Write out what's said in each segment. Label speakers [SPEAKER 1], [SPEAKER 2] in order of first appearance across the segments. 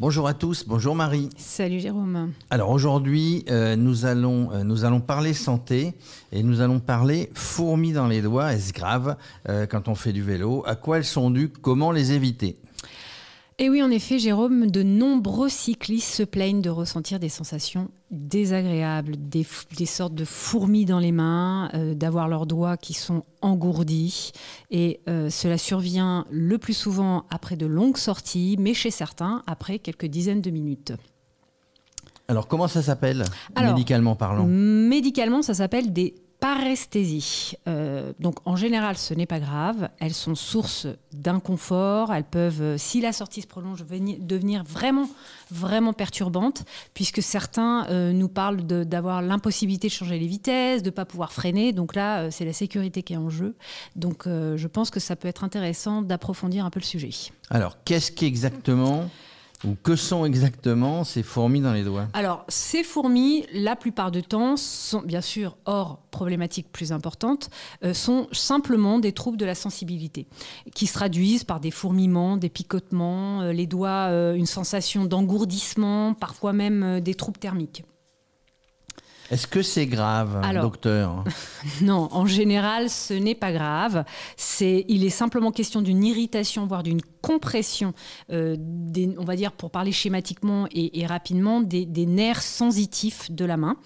[SPEAKER 1] Bonjour à tous, bonjour Marie.
[SPEAKER 2] Salut Jérôme.
[SPEAKER 1] Alors aujourd'hui, euh, nous, allons, euh, nous allons parler santé et nous allons parler fourmis dans les doigts. Est-ce grave euh, quand on fait du vélo? À quoi elles sont dues? Comment les éviter?
[SPEAKER 2] Et oui, en effet, Jérôme, de nombreux cyclistes se plaignent de ressentir des sensations désagréables, des, sortes de fourmis dans les mains, euh, d'avoir leurs doigts qui sont engourdis. Et euh, cela survient le plus souvent après de longues sorties, mais chez certains, après quelques dizaines de minutes.
[SPEAKER 1] Alors, comment ça s'appelle, médicalement parlant?
[SPEAKER 2] Médicalement, ça s'appelle des paresthésie. Euh, donc en général, ce n'est pas grave. Elles sont source d'inconfort. Elles peuvent, euh, si la sortie se prolonge, devenir vraiment, vraiment perturbantes, puisque certains euh, nous parlent d'avoir l'impossibilité de changer les vitesses, de ne pas pouvoir freiner. Donc là, c'est la sécurité qui est en jeu. Donc je pense que ça peut être intéressant d'approfondir un peu le sujet.
[SPEAKER 1] Alors, qu'est-ce qu'exactement ou que sont exactement ces fourmis dans les doigts
[SPEAKER 2] Alors, ces fourmis, la plupart du temps, sont bien sûr, hors problématiques plus importantes, euh, sont simplement des troubles de la sensibilité, qui se traduisent par des fourmillements, des picotements, euh, les doigts, euh, une sensation d'engourdissement, parfois même des troubles thermiques.
[SPEAKER 1] Est-ce que c'est grave, docteur
[SPEAKER 2] Non, en général, ce n'est pas grave. C'est, il est simplement question d'une irritation, voire d'une compression, euh, des, on va dire, pour parler schématiquement et, rapidement, des, nerfs sensitifs de la main.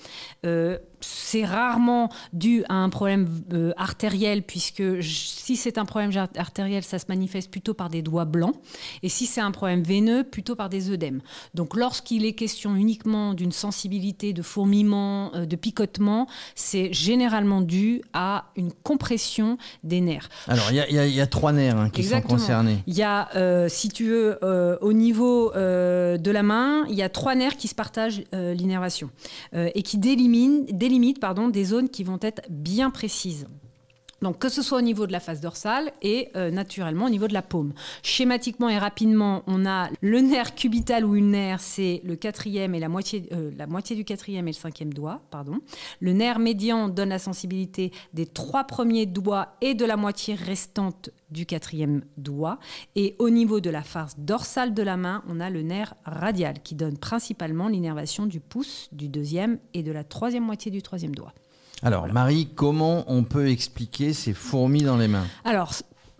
[SPEAKER 2] Euh, c'est rarement dû à un problème euh, artériel, puisque si c'est un problème artériel, ça se manifeste plutôt par des doigts blancs, et si c'est un problème veineux, plutôt par des œdèmes. Donc lorsqu'il est question uniquement d'une sensibilité, de fourmillement, de picotement, c'est généralement dû à une compression des nerfs.
[SPEAKER 1] Alors il y, a trois nerfs hein, qui sont concernés.
[SPEAKER 2] Il y a, euh, si tu veux, euh, au niveau de la main, il y a trois nerfs qui se partagent l'innervation et qui délimitent limite pardon, des zones qui vont être bien précises. Donc que ce soit au niveau de la face dorsale et euh, naturellement au niveau de la paume. Schématiquement et rapidement, on a le nerf cubital ou ulnaire, c'est le quatrième et la moitié, euh, la moitié du quatrième et le cinquième doigt, pardon. Le nerf médian donne la sensibilité des trois premiers doigts et de la moitié restante du quatrième doigt. Et au niveau de la face dorsale de la main, on a le nerf radial qui donne principalement l'innervation du pouce, du deuxième et de la troisième moitié du troisième doigt.
[SPEAKER 1] Alors, Marie, comment on peut expliquer ces fourmis dans les mains?
[SPEAKER 2] Alors,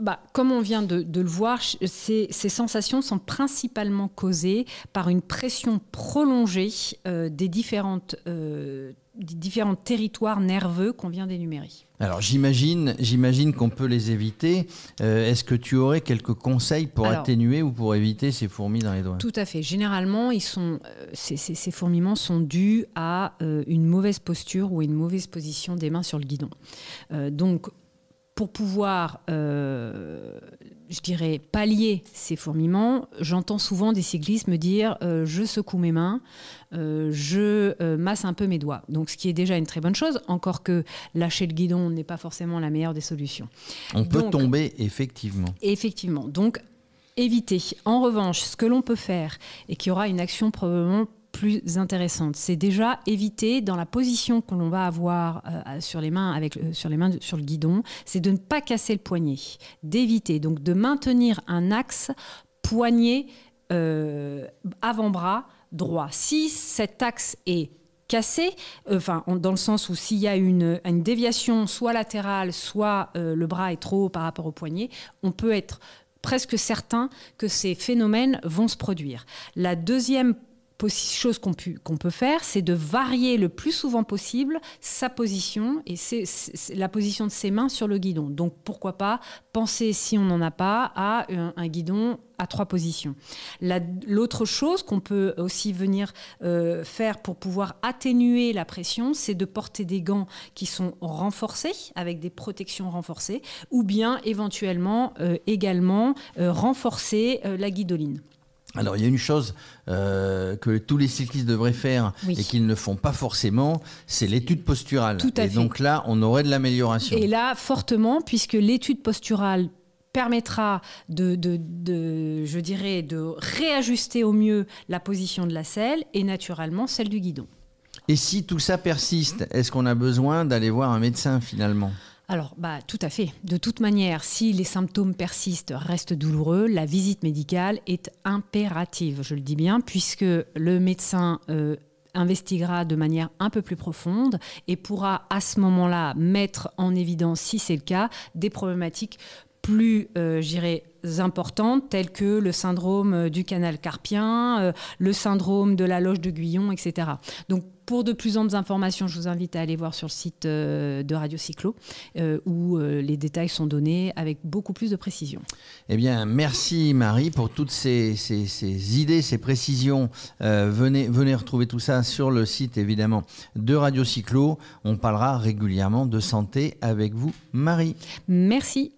[SPEAKER 2] bah, comme on vient de, le voir, ces, sensations sont principalement causées par une pression prolongée euh, des différentes euh, différents territoires nerveux qu'on vient d'énumérer.
[SPEAKER 1] Alors j'imagine, j'imagine qu'on peut les éviter. Euh, est-ce que tu aurais quelques conseils pour atténuer ou pour éviter ces fourmis dans les doigts?
[SPEAKER 2] Tout à fait. Généralement, ils sont, euh, ces, ces, fourmillements sont dus à euh, une mauvaise posture ou une mauvaise position des mains sur le guidon. donc pour pouvoir, euh, je dirais, pallier ces fourmillements, j'entends souvent des cyclistes me dire euh, je secoue mes mains, euh, je masse un peu mes doigts. Donc, ce qui est déjà une très bonne chose, encore que lâcher le guidon n'est pas forcément la meilleure des solutions.
[SPEAKER 1] On peut tomber, effectivement.
[SPEAKER 2] Effectivement. Donc, éviter. En revanche, ce que l'on peut faire et qui aura une action probablement plus intéressante. C'est déjà éviter dans la position que l'on va avoir euh, sur les mains avec euh, sur les mains sur le guidon, c'est de ne pas casser le poignet, d'éviter donc de maintenir un axe poignet euh, avant-bras droit. Si cet axe est cassé, enfin dans le sens où s'il y a une, une, déviation soit latérale, soit le bras est trop haut par rapport au poignet, on peut être presque certain que ces phénomènes vont se produire. La deuxième chose qu'on peut faire, c'est de varier le plus souvent possible sa position et c'est la position de ses mains sur le guidon. Donc pourquoi pas penser, si on n'en a pas, à un, guidon à trois positions. L'autre chose qu'on peut aussi venir euh, faire pour pouvoir atténuer la pression, c'est de porter des gants qui sont renforcés, avec des protections renforcées, ou bien éventuellement euh, également euh, renforcer la guidoline.
[SPEAKER 1] Alors il y a une chose euh, que tous les cyclistes devraient faire et qu'ils ne font pas forcément, c'est l'étude posturale.
[SPEAKER 2] Tout à
[SPEAKER 1] et donc là, on aurait de l'amélioration.
[SPEAKER 2] Et là, fortement, puisque l'étude posturale permettra de, de, je dirais, de réajuster au mieux la position de la selle et naturellement celle du guidon.
[SPEAKER 1] Et si tout ça persiste, est-ce qu'on a besoin d'aller voir un médecin finalement?
[SPEAKER 2] Alors, bah, tout à fait. De toute manière, si les symptômes persistent, restent douloureux, la visite médicale est impérative, je le dis bien, puisque le médecin euh, investiguera de manière un peu plus profonde et pourra à ce moment-là mettre en évidence, si c'est le cas, des problématiques plus, euh, importantes telles que le syndrome euh, du canal carpien, le syndrome de la loge de Guyon, etc. Donc pour de plus amples informations, je vous invite à aller voir sur le site euh, de Radio Cyclo où les détails sont donnés avec beaucoup plus de précision.
[SPEAKER 1] Eh bien, merci Marie pour toutes ces, ces, idées, ces précisions. venez, venez retrouver tout ça sur le site évidemment de Radio Cyclo. On parlera régulièrement de santé avec vous, Marie.
[SPEAKER 2] Merci.